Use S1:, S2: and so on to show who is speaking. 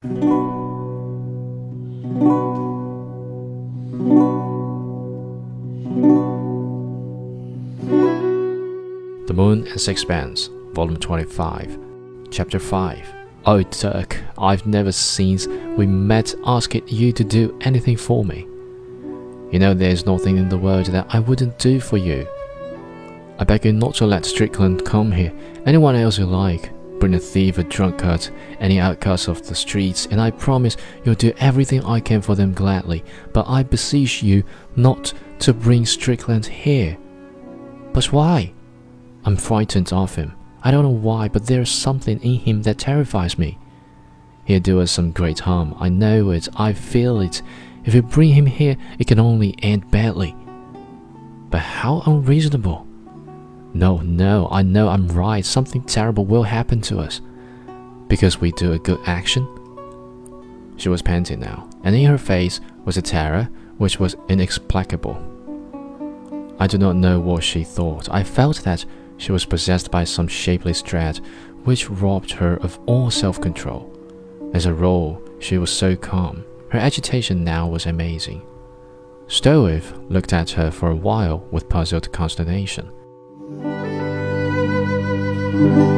S1: The Moon and Sixpence, Volume 25, Chapter 5. Oh, Dirk, I've never since we met asked you to do anything for me. You know there's nothing in the world that I wouldn't do for you. I beg you not to let Strickland come here, anyone else you like. Bring a thief, a drunkard, any outcast of the streets, and I promise you'll do everything I can for them gladly. But I beseech you not to bring Strickland here. But why? I'm frightened of him. I don't know why, but there's something in him that terrifies me. He'll do us some great harm. I know it. I feel it. If you bring him here, it can only end badly. But how unreasonable! No, no, I know I'm right. Something terrible will happen to us. Because we do a good action? She was panting now, and in her face was a terror which was inexplicable. I do not know what she thought. I felt that she was possessed by some shapeless dread which robbed her of all self control. As a rule, she was so calm. Her agitation now was amazing. Stroeve looked at her for a while with puzzled consternation. Thank you.